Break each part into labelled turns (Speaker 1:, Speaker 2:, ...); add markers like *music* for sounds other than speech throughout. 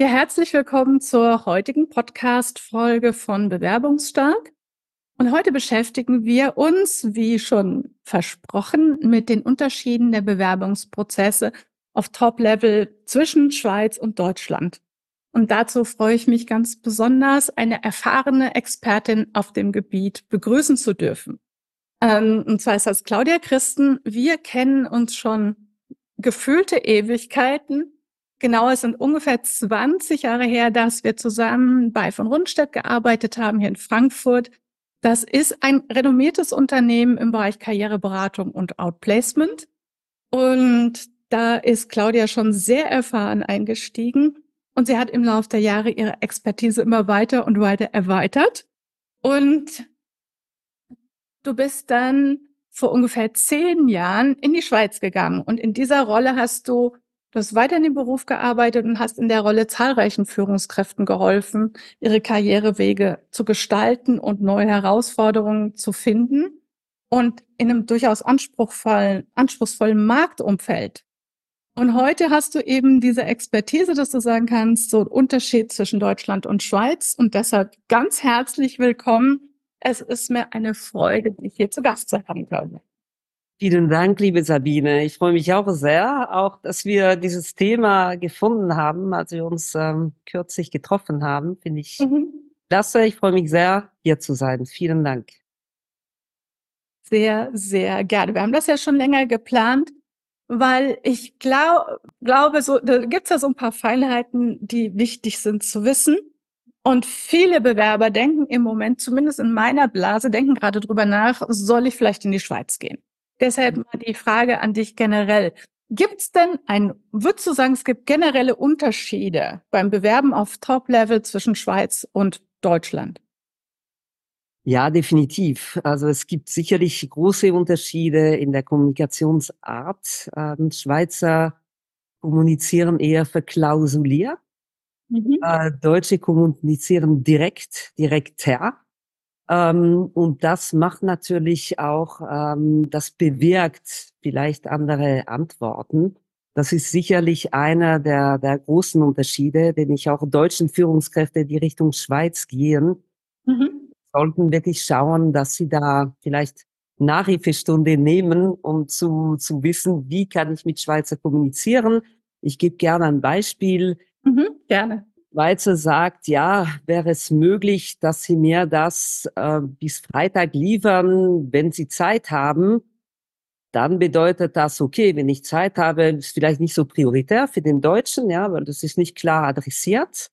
Speaker 1: Ja, herzlich willkommen zur heutigen Podcast-Folge von Bewerbungsstark. Und heute beschäftigen wir uns, wie schon versprochen, mit den Unterschieden der Bewerbungsprozesse auf Top-Level zwischen Schweiz und Deutschland. Und dazu freue ich mich ganz besonders, eine erfahrene Expertin auf dem Gebiet begrüßen zu dürfen. Ähm, und zwar ist das Claudia Christen. Wir kennen uns schon gefühlte Ewigkeiten Genau, es sind ungefähr 20 Jahre her, dass wir zusammen bei von Rundstedt gearbeitet haben, hier in Frankfurt. Das ist ein renommiertes Unternehmen im Bereich Karriereberatung und Outplacement. Und da ist Claudia schon sehr erfahren eingestiegen. Und sie hat im Laufe der Jahre ihre Expertise immer weiter und weiter erweitert. Und du bist dann vor ungefähr zehn Jahren in die Schweiz gegangen. Und in dieser Rolle hast du Du hast weiter in dem Beruf gearbeitet und hast in der Rolle zahlreichen Führungskräften geholfen, ihre Karrierewege zu gestalten und neue Herausforderungen zu finden. Und in einem durchaus anspruchsvollen, anspruchsvollen Marktumfeld. Und heute hast du eben diese Expertise, dass du sagen kannst, so ein Unterschied zwischen Deutschland und Schweiz. Und deshalb ganz herzlich willkommen. Es ist mir eine Freude, dich hier zu Gast zu haben, Claudia.
Speaker 2: Vielen Dank, liebe Sabine. Ich freue mich auch sehr, auch dass wir dieses Thema gefunden haben, als wir uns ähm, kürzlich getroffen haben. Finde ich mhm. klasse. Ich freue mich sehr, hier zu sein. Vielen Dank.
Speaker 1: Sehr, sehr gerne. Wir haben das ja schon länger geplant, weil ich glaub, glaube, so, da gibt es ja so ein paar Feinheiten, die wichtig sind zu wissen. Und viele Bewerber denken im Moment, zumindest in meiner Blase, denken gerade drüber nach, soll ich vielleicht in die Schweiz gehen? Deshalb mal die Frage an dich generell. Gibt es denn ein, würdest du sagen, es gibt generelle Unterschiede beim Bewerben auf Top-Level zwischen Schweiz und Deutschland?
Speaker 2: Ja, definitiv. Also es gibt sicherlich große Unterschiede in der Kommunikationsart. Ähm, Schweizer kommunizieren eher verklausuliert. Mhm. Äh, Deutsche kommunizieren direkt, direkter. Ähm, und das macht natürlich auch, ähm, das bewirkt vielleicht andere Antworten. Das ist sicherlich einer der, der großen Unterschiede, den ich auch deutschen Führungskräfte, die Richtung Schweiz gehen, mhm. sollten wirklich schauen, dass sie da vielleicht Nachhilfestunde nehmen, um zu, zu wissen, wie kann ich mit Schweizer kommunizieren. Ich gebe gerne ein Beispiel.
Speaker 1: Mhm, gerne.
Speaker 2: Schweizer sagt, ja, wäre es möglich, dass Sie mir das äh, bis Freitag liefern, wenn Sie Zeit haben, dann bedeutet das, okay, wenn ich Zeit habe, ist vielleicht nicht so prioritär für den Deutschen, ja, weil das ist nicht klar adressiert,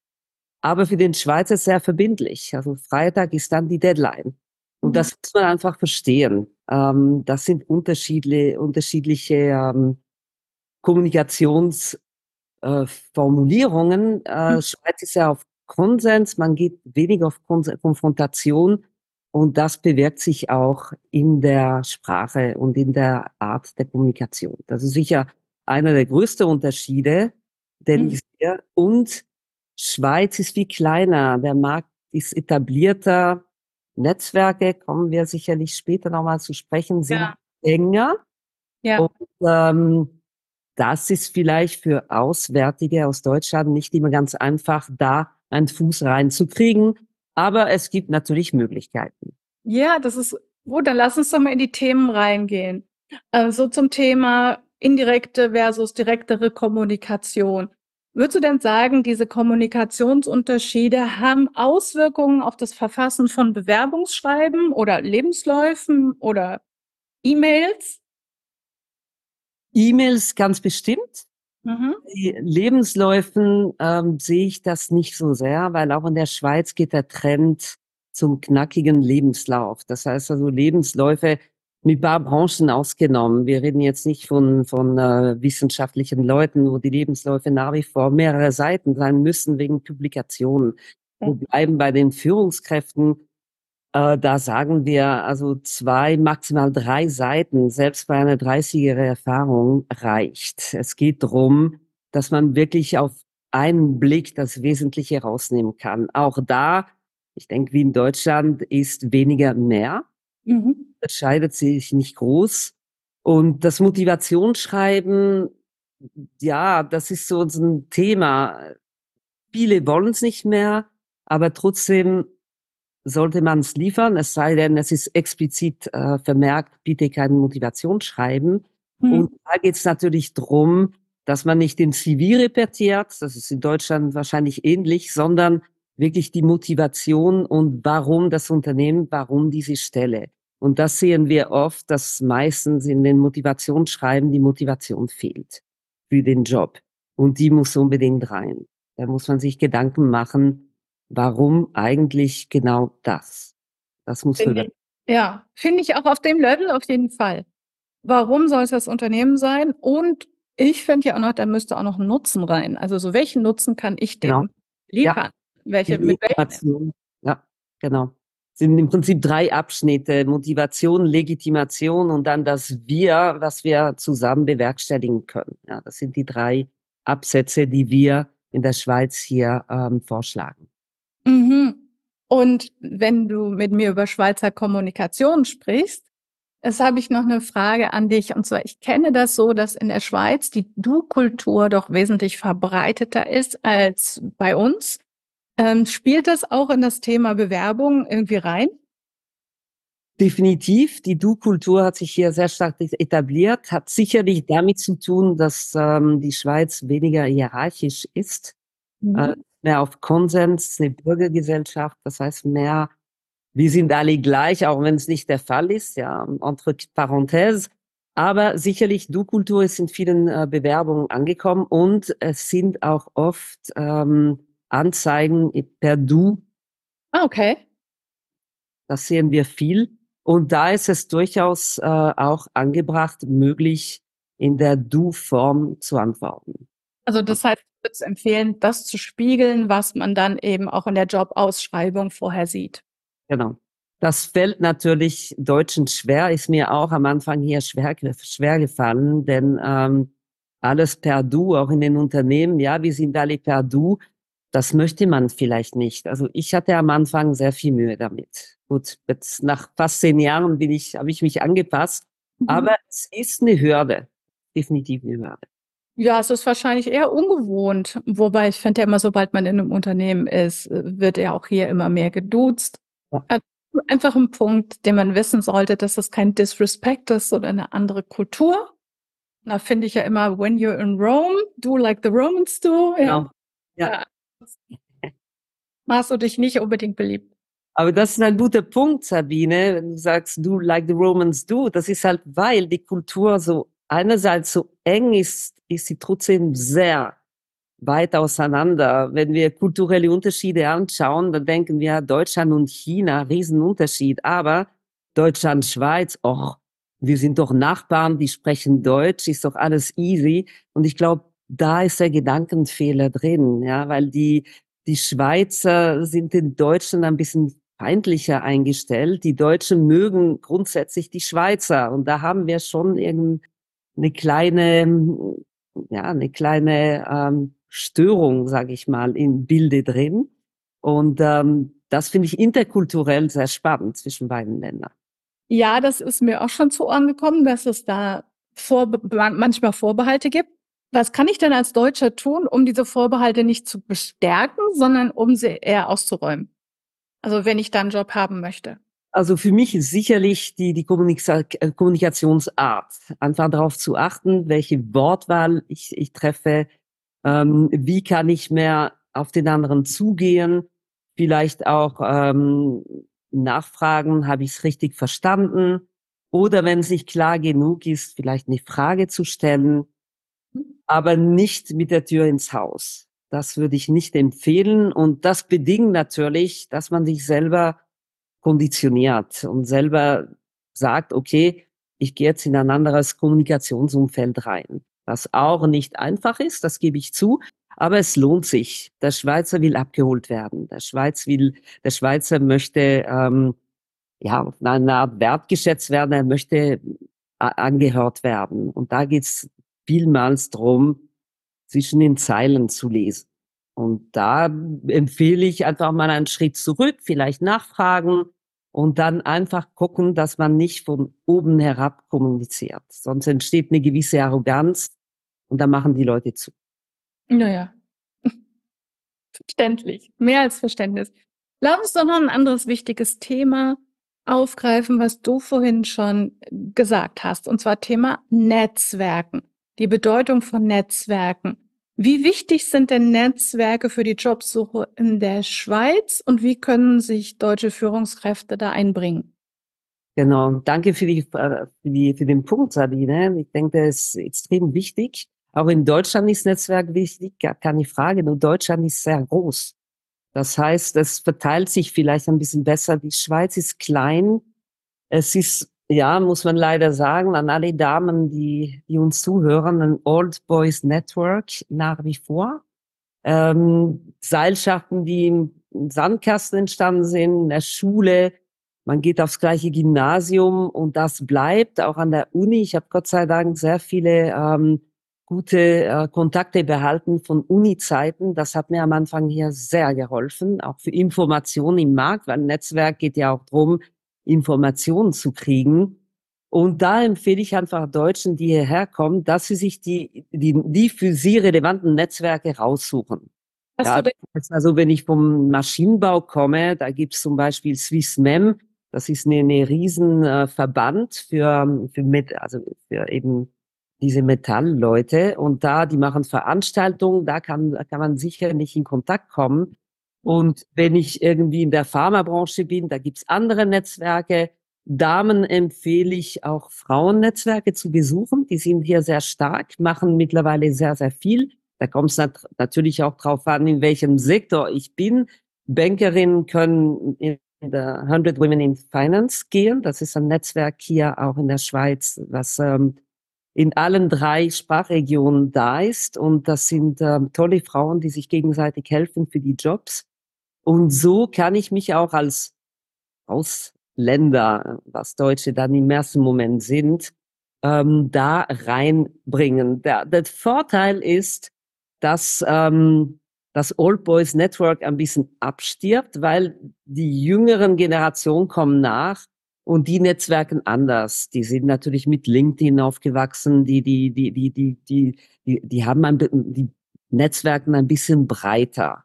Speaker 2: aber für den Schweizer sehr verbindlich. Also Freitag ist dann die Deadline. Und mhm. das muss man einfach verstehen. Ähm, das sind unterschiedliche, unterschiedliche ähm, Kommunikations- äh, Formulierungen. Äh, hm. Schweiz ist ja auf Konsens, man geht weniger auf Kon Konfrontation und das bewirkt sich auch in der Sprache und in der Art der Kommunikation. Das ist sicher einer der größten Unterschiede, den mhm. ich sehe. Und Schweiz ist viel kleiner, der Markt ist etablierter, Netzwerke, kommen wir sicherlich später nochmal zu sprechen, sind ja. enger. Ja. Und ähm, das ist vielleicht für Auswärtige aus Deutschland nicht immer ganz einfach, da einen Fuß reinzukriegen. Aber es gibt natürlich Möglichkeiten.
Speaker 1: Ja, das ist gut. Dann lass uns doch mal in die Themen reingehen. Äh, so zum Thema indirekte versus direktere Kommunikation. Würdest du denn sagen, diese Kommunikationsunterschiede haben Auswirkungen auf das Verfassen von Bewerbungsschreiben oder Lebensläufen oder E-Mails?
Speaker 2: E-Mails ganz bestimmt. Mhm. Lebensläufen ähm, sehe ich das nicht so sehr, weil auch in der Schweiz geht der Trend zum knackigen Lebenslauf. Das heißt also Lebensläufe mit paar Branchen ausgenommen. Wir reden jetzt nicht von, von äh, wissenschaftlichen Leuten, wo die Lebensläufe nach wie vor mehrere Seiten sein müssen wegen Publikationen. Wir bleiben bei den Führungskräften äh, da sagen wir also zwei, maximal drei Seiten, selbst bei einer 30-jährigen Erfahrung reicht. Es geht darum, dass man wirklich auf einen Blick das Wesentliche rausnehmen kann. Auch da, ich denke, wie in Deutschland, ist weniger mehr. Mhm. Das scheidet sich nicht groß. Und das Motivationsschreiben, ja, das ist so ein Thema viele wollen es nicht mehr, aber trotzdem sollte man es liefern, es sei denn, es ist explizit äh, vermerkt, bitte kein Motivationsschreiben. Mhm. Und da geht es natürlich drum, dass man nicht den CV repetiert, das ist in Deutschland wahrscheinlich ähnlich, sondern wirklich die Motivation und warum das Unternehmen, warum diese Stelle. Und das sehen wir oft, dass meistens in den Motivationsschreiben die Motivation fehlt für den Job. Und die muss unbedingt rein. Da muss man sich Gedanken machen, warum eigentlich genau das? Das muss ich,
Speaker 1: Ja, finde ich auch auf dem Level auf jeden Fall. Warum soll es das Unternehmen sein? Und ich finde ja auch noch, da müsste auch noch ein Nutzen rein. Also so welchen Nutzen kann ich dem genau. liefern?
Speaker 2: Ja. Welche, mit welchen? Ja, genau. Sind im Prinzip drei Abschnitte. Motivation, Legitimation und dann das Wir, was wir zusammen bewerkstelligen können. Ja, das sind die drei Absätze, die wir in der Schweiz hier ähm, vorschlagen.
Speaker 1: Mhm. Und wenn du mit mir über Schweizer Kommunikation sprichst, Jetzt habe ich noch eine Frage an dich. Und zwar, ich kenne das so, dass in der Schweiz die Du-Kultur doch wesentlich verbreiteter ist als bei uns. Ähm, spielt das auch in das Thema Bewerbung irgendwie rein?
Speaker 2: Definitiv. Die Du-Kultur hat sich hier sehr stark etabliert, hat sicherlich damit zu tun, dass ähm, die Schweiz weniger hierarchisch ist, mhm. äh, mehr auf Konsens, eine Bürgergesellschaft, das heißt mehr wir sind alle gleich, auch wenn es nicht der Fall ist, ja, entre parenthèses. Aber sicherlich, Du-Kultur ist in vielen äh, Bewerbungen angekommen und es sind auch oft ähm, Anzeigen per Du.
Speaker 1: Ah, okay.
Speaker 2: Das sehen wir viel. Und da ist es durchaus äh, auch angebracht, möglich in der Du-Form zu antworten.
Speaker 1: Also das heißt, würde es empfehlen, das zu spiegeln, was man dann eben auch in der Jobausschreibung vorher sieht.
Speaker 2: Genau. Das fällt natürlich Deutschen schwer, ist mir auch am Anfang hier schwer, schwer gefallen, denn ähm, alles per Du, auch in den Unternehmen, ja, wir sind alle per Du, das möchte man vielleicht nicht. Also ich hatte am Anfang sehr viel Mühe damit. Gut, jetzt nach fast zehn Jahren bin ich, habe ich mich angepasst, mhm. aber es ist eine Hürde, definitiv eine Hürde.
Speaker 1: Ja, es ist wahrscheinlich eher ungewohnt. Wobei ich finde ja immer, sobald man in einem Unternehmen ist, wird ja auch hier immer mehr geduzt. Ja. Einfach ein Punkt, den man wissen sollte, dass das kein Disrespect ist oder eine andere Kultur. Da finde ich ja immer, when you're in Rome, do like the Romans do. Ja. Genau. Ja. ja. Machst du dich nicht unbedingt beliebt.
Speaker 2: Aber das ist ein guter Punkt, Sabine, wenn du sagst, do like the Romans do. Das ist halt, weil die Kultur so einerseits so eng ist, ist sie trotzdem sehr weit auseinander. Wenn wir kulturelle Unterschiede anschauen, dann denken wir Deutschland und China, Riesenunterschied. Aber Deutschland, Schweiz, oh, wir sind doch Nachbarn, die sprechen Deutsch, ist doch alles easy. Und ich glaube, da ist der Gedankenfehler drin, ja, weil die, die Schweizer sind den Deutschen ein bisschen feindlicher eingestellt. Die Deutschen mögen grundsätzlich die Schweizer. Und da haben wir schon eine kleine, ja, eine kleine ähm, Störung, sage ich mal, im Bilde drin. Und ähm, das finde ich interkulturell sehr spannend zwischen beiden Ländern.
Speaker 1: Ja, das ist mir auch schon zu Ohren gekommen, dass es da vor, manchmal Vorbehalte gibt. Was kann ich denn als Deutscher tun, um diese Vorbehalte nicht zu bestärken, sondern um sie eher auszuräumen? Also wenn ich da einen Job haben möchte.
Speaker 2: Also für mich ist sicherlich die, die äh, Kommunikationsart. Einfach darauf zu achten, welche Wortwahl ich, ich treffe, ähm, wie kann ich mehr auf den anderen zugehen? Vielleicht auch ähm, nachfragen, habe ich es richtig verstanden? Oder wenn es nicht klar genug ist, vielleicht eine Frage zu stellen, aber nicht mit der Tür ins Haus. Das würde ich nicht empfehlen. Und das bedingt natürlich, dass man sich selber konditioniert und selber sagt, okay, ich gehe jetzt in ein anderes Kommunikationsumfeld rein was auch nicht einfach ist, das gebe ich zu. Aber es lohnt sich. Der Schweizer will abgeholt werden. Der Schweiz will, der Schweizer möchte ähm, ja auf eine Art wertgeschätzt werden. Er möchte äh, angehört werden. Und da geht's vielmals drum, zwischen den Zeilen zu lesen. Und da empfehle ich einfach mal einen Schritt zurück, vielleicht nachfragen und dann einfach gucken, dass man nicht von oben herab kommuniziert. Sonst entsteht eine gewisse Arroganz und da machen die Leute zu.
Speaker 1: Naja. *laughs* Verständlich, mehr als Verständnis. Lass uns doch noch ein anderes wichtiges Thema aufgreifen, was du vorhin schon gesagt hast, und zwar Thema Netzwerken, die Bedeutung von Netzwerken. Wie wichtig sind denn Netzwerke für die Jobsuche in der Schweiz und wie können sich deutsche Führungskräfte da einbringen?
Speaker 2: Genau, danke für, die, für, die, für den Punkt, Sabine. Ich denke, das ist extrem wichtig. Auch in Deutschland ist Netzwerk wichtig, gar keine Frage. Nur Deutschland ist sehr groß. Das heißt, es verteilt sich vielleicht ein bisschen besser. Die Schweiz ist klein. Es ist, ja, muss man leider sagen, an alle Damen, die, die uns zuhören, ein Old Boys Network nach wie vor. Ähm, Seilschaften, die im Sandkasten entstanden sind, in der Schule. Man geht aufs gleiche Gymnasium und das bleibt auch an der Uni. Ich habe Gott sei Dank sehr viele ähm, gute äh, Kontakte behalten von Uni-Zeiten. Das hat mir am Anfang hier sehr geholfen, auch für Informationen im Markt, weil Netzwerk geht ja auch darum, Informationen zu kriegen. Und da empfehle ich einfach Deutschen, die hierher kommen, dass sie sich die, die, die für sie relevanten Netzwerke raussuchen. Ja, also wenn ich vom Maschinenbau komme, da gibt es zum Beispiel SwissMem, das ist eine, eine riesen äh, Verband für, für, mit, also für eben diese Metallleute und da, die machen Veranstaltungen, da kann, kann man sicher nicht in Kontakt kommen. Und wenn ich irgendwie in der Pharmabranche bin, da gibt's andere Netzwerke. Damen empfehle ich auch Frauennetzwerke zu besuchen. Die sind hier sehr stark, machen mittlerweile sehr, sehr viel. Da kommt es nat natürlich auch drauf an, in welchem Sektor ich bin. Bankerinnen können in der 100 Women in Finance gehen. Das ist ein Netzwerk hier auch in der Schweiz, was ähm, in allen drei Sprachregionen da ist. Und das sind äh, tolle Frauen, die sich gegenseitig helfen für die Jobs. Und so kann ich mich auch als Ausländer, was Deutsche dann im ersten Moment sind, ähm, da reinbringen. Der, der Vorteil ist, dass ähm, das Old Boys Network ein bisschen abstirbt, weil die jüngeren Generationen kommen nach und die Netzwerken anders. Die sind natürlich mit LinkedIn aufgewachsen. Die, die, die, die, die, die, die, die haben ein, die Netzwerken ein bisschen breiter.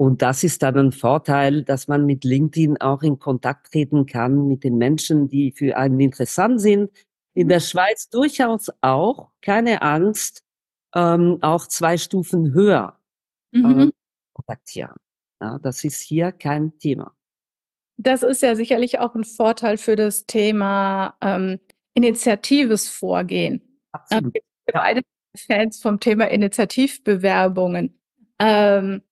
Speaker 2: Und das ist dann ein Vorteil, dass man mit LinkedIn auch in Kontakt treten kann mit den Menschen, die für einen interessant sind. In der Schweiz durchaus auch, keine Angst, ähm, auch zwei Stufen höher mhm. äh, kontaktieren. Ja, das ist hier kein Thema.
Speaker 1: Das ist ja sicherlich auch ein Vorteil für das Thema ähm, initiatives Vorgehen. Absolut. Ähm, wir ja. beide Fans vom Thema Initiativbewerbungen. Ähm,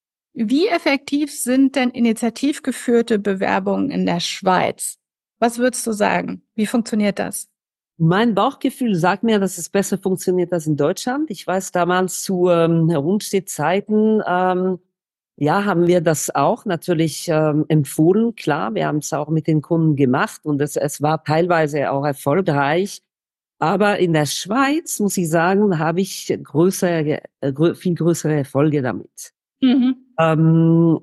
Speaker 1: wie effektiv sind denn initiativgeführte Bewerbungen in der Schweiz? Was würdest du sagen? Wie funktioniert das?
Speaker 2: Mein Bauchgefühl sagt mir, dass es besser funktioniert als in Deutschland. Ich weiß damals zu ähm, Rundstedt-Zeiten, ähm, ja, haben wir das auch natürlich ähm, empfohlen. Klar, wir haben es auch mit den Kunden gemacht und es, es war teilweise auch erfolgreich. Aber in der Schweiz, muss ich sagen, habe ich größere, äh, viel größere Erfolge damit. Mhm. Ähm,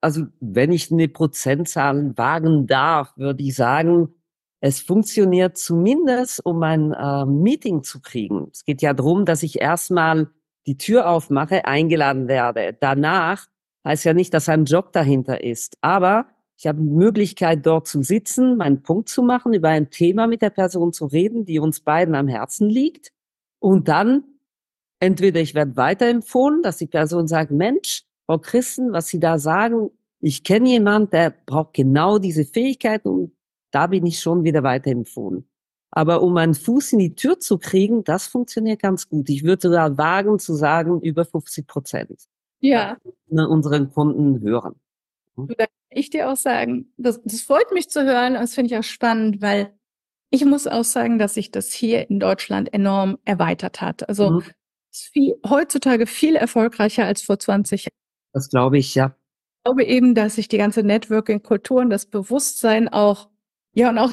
Speaker 2: also wenn ich eine Prozentzahl wagen darf, würde ich sagen, es funktioniert zumindest, um ein äh, Meeting zu kriegen. Es geht ja darum, dass ich erstmal die Tür aufmache, eingeladen werde. Danach heißt ja nicht, dass ein Job dahinter ist. Aber ich habe die Möglichkeit, dort zu sitzen, meinen Punkt zu machen, über ein Thema mit der Person zu reden, die uns beiden am Herzen liegt. Und dann entweder ich werde weiterempfohlen, dass die Person sagt, Mensch, Frau Christen, was Sie da sagen, ich kenne jemand, der braucht genau diese Fähigkeiten und da bin ich schon wieder weiterempfohlen. Aber um einen Fuß in die Tür zu kriegen, das funktioniert ganz gut. Ich würde sogar wagen zu sagen, über 50 Prozent
Speaker 1: ja.
Speaker 2: unseren Kunden hören.
Speaker 1: Hm? Da kann ich dir auch sagen, das, das freut mich zu hören, das finde ich auch spannend, weil ich muss auch sagen, dass sich das hier in Deutschland enorm erweitert hat. Also mhm. Ist viel, heutzutage viel erfolgreicher als vor 20 Jahren.
Speaker 2: Das glaube ich, ja.
Speaker 1: Ich glaube eben, dass sich die ganze Networking-Kultur und das Bewusstsein auch, ja, und auch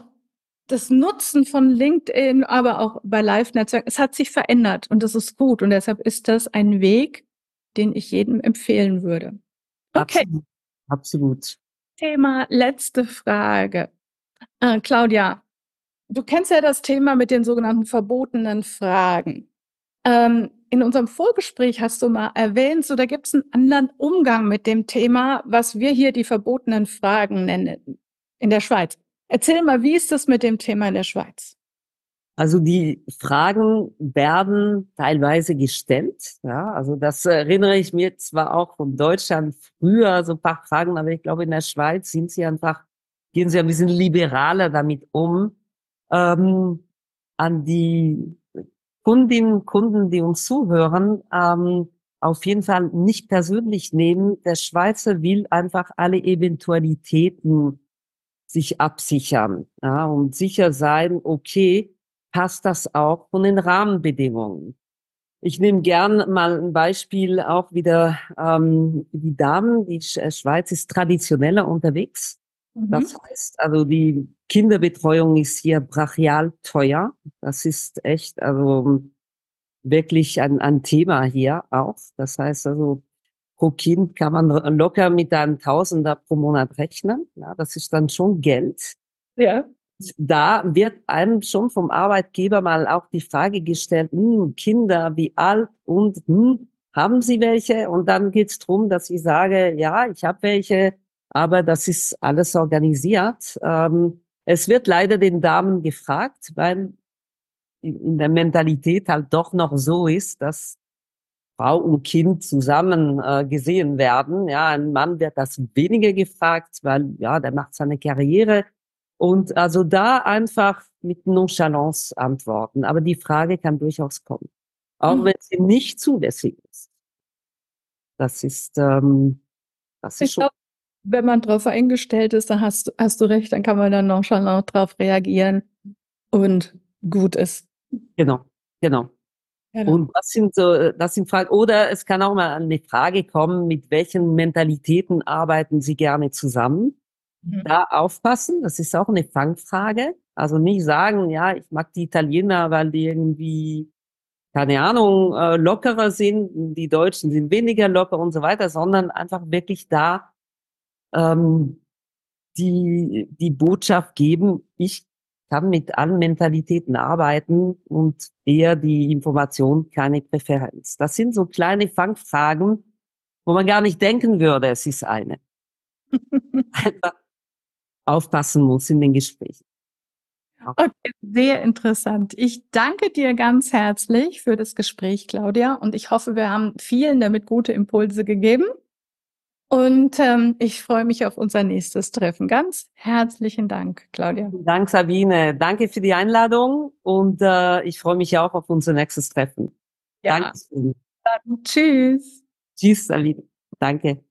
Speaker 1: das Nutzen von LinkedIn, aber auch bei Live-Netzwerken, es hat sich verändert und das ist gut. Und deshalb ist das ein Weg, den ich jedem empfehlen würde.
Speaker 2: Okay. Absolut. Absolut.
Speaker 1: Thema letzte Frage. Äh, Claudia, du kennst ja das Thema mit den sogenannten verbotenen Fragen. Ähm, in unserem Vorgespräch hast du mal erwähnt, so da gibt es einen anderen Umgang mit dem Thema, was wir hier die verbotenen Fragen nennen in der Schweiz. Erzähl mal, wie ist das mit dem Thema in der Schweiz?
Speaker 2: Also die Fragen werden teilweise gestellt. Ja, also das erinnere ich mir zwar auch von Deutschland früher so ein paar Fragen, aber ich glaube in der Schweiz sind sie einfach gehen sie ein bisschen liberaler damit um. Ähm, an die Kundinnen Kunden, die uns zuhören, ähm, auf jeden Fall nicht persönlich nehmen. Der Schweizer will einfach alle Eventualitäten sich absichern ja, und sicher sein, okay, passt das auch von den Rahmenbedingungen. Ich nehme gern mal ein Beispiel auch wieder ähm, die Damen. Die Schweiz ist traditioneller unterwegs. Mhm. Das heißt, also die Kinderbetreuung ist hier brachial teuer. Das ist echt, also wirklich ein, ein Thema hier auch. Das heißt also, pro Kind kann man locker mit einem Tausender pro Monat rechnen. Ja, das ist dann schon Geld. Ja da wird einem schon vom Arbeitgeber mal auch die Frage gestellt, hm, Kinder, wie alt und hm, haben Sie welche? Und dann geht es darum, dass ich sage, ja, ich habe welche, aber das ist alles organisiert. Ähm, es wird leider den Damen gefragt, weil in der Mentalität halt doch noch so ist, dass Frau und Kind zusammen äh, gesehen werden. Ja, ein Mann wird das weniger gefragt, weil ja, der macht seine Karriere und also da einfach mit Nonchalance antworten. Aber die Frage kann durchaus kommen. Auch mhm. wenn sie nicht zulässig ist. Das ist, ähm, das ist
Speaker 1: ich schon. Glaub, wenn man darauf eingestellt ist, dann hast, hast du recht, dann kann man dann nonchalant darauf reagieren und gut ist.
Speaker 2: Genau, genau. Genau. Und das sind so, das sind Fragen. Oder es kann auch mal eine Frage kommen, mit welchen Mentalitäten arbeiten Sie gerne zusammen? Mhm. Da aufpassen, das ist auch eine Fangfrage. Also nicht sagen, ja, ich mag die Italiener, weil die irgendwie, keine Ahnung, äh, lockerer sind, die Deutschen sind weniger locker und so weiter, sondern einfach wirklich da ähm, die, die Botschaft geben, ich kann mit allen Mentalitäten arbeiten und eher die Information, keine Präferenz. Das sind so kleine Fangfragen, wo man gar nicht denken würde, es ist eine. *laughs* Einfach aufpassen muss in den Gesprächen.
Speaker 1: Okay, sehr interessant. Ich danke dir ganz herzlich für das Gespräch, Claudia, und ich hoffe, wir haben vielen damit gute Impulse gegeben. Und ähm, ich freue mich auf unser nächstes Treffen. Ganz herzlichen Dank, Claudia.
Speaker 2: Dank, Sabine. Danke für die Einladung und äh, ich freue mich auch auf unser nächstes Treffen.
Speaker 1: Ja. Danke. Dann, tschüss.
Speaker 2: Tschüss, Sabine. Danke.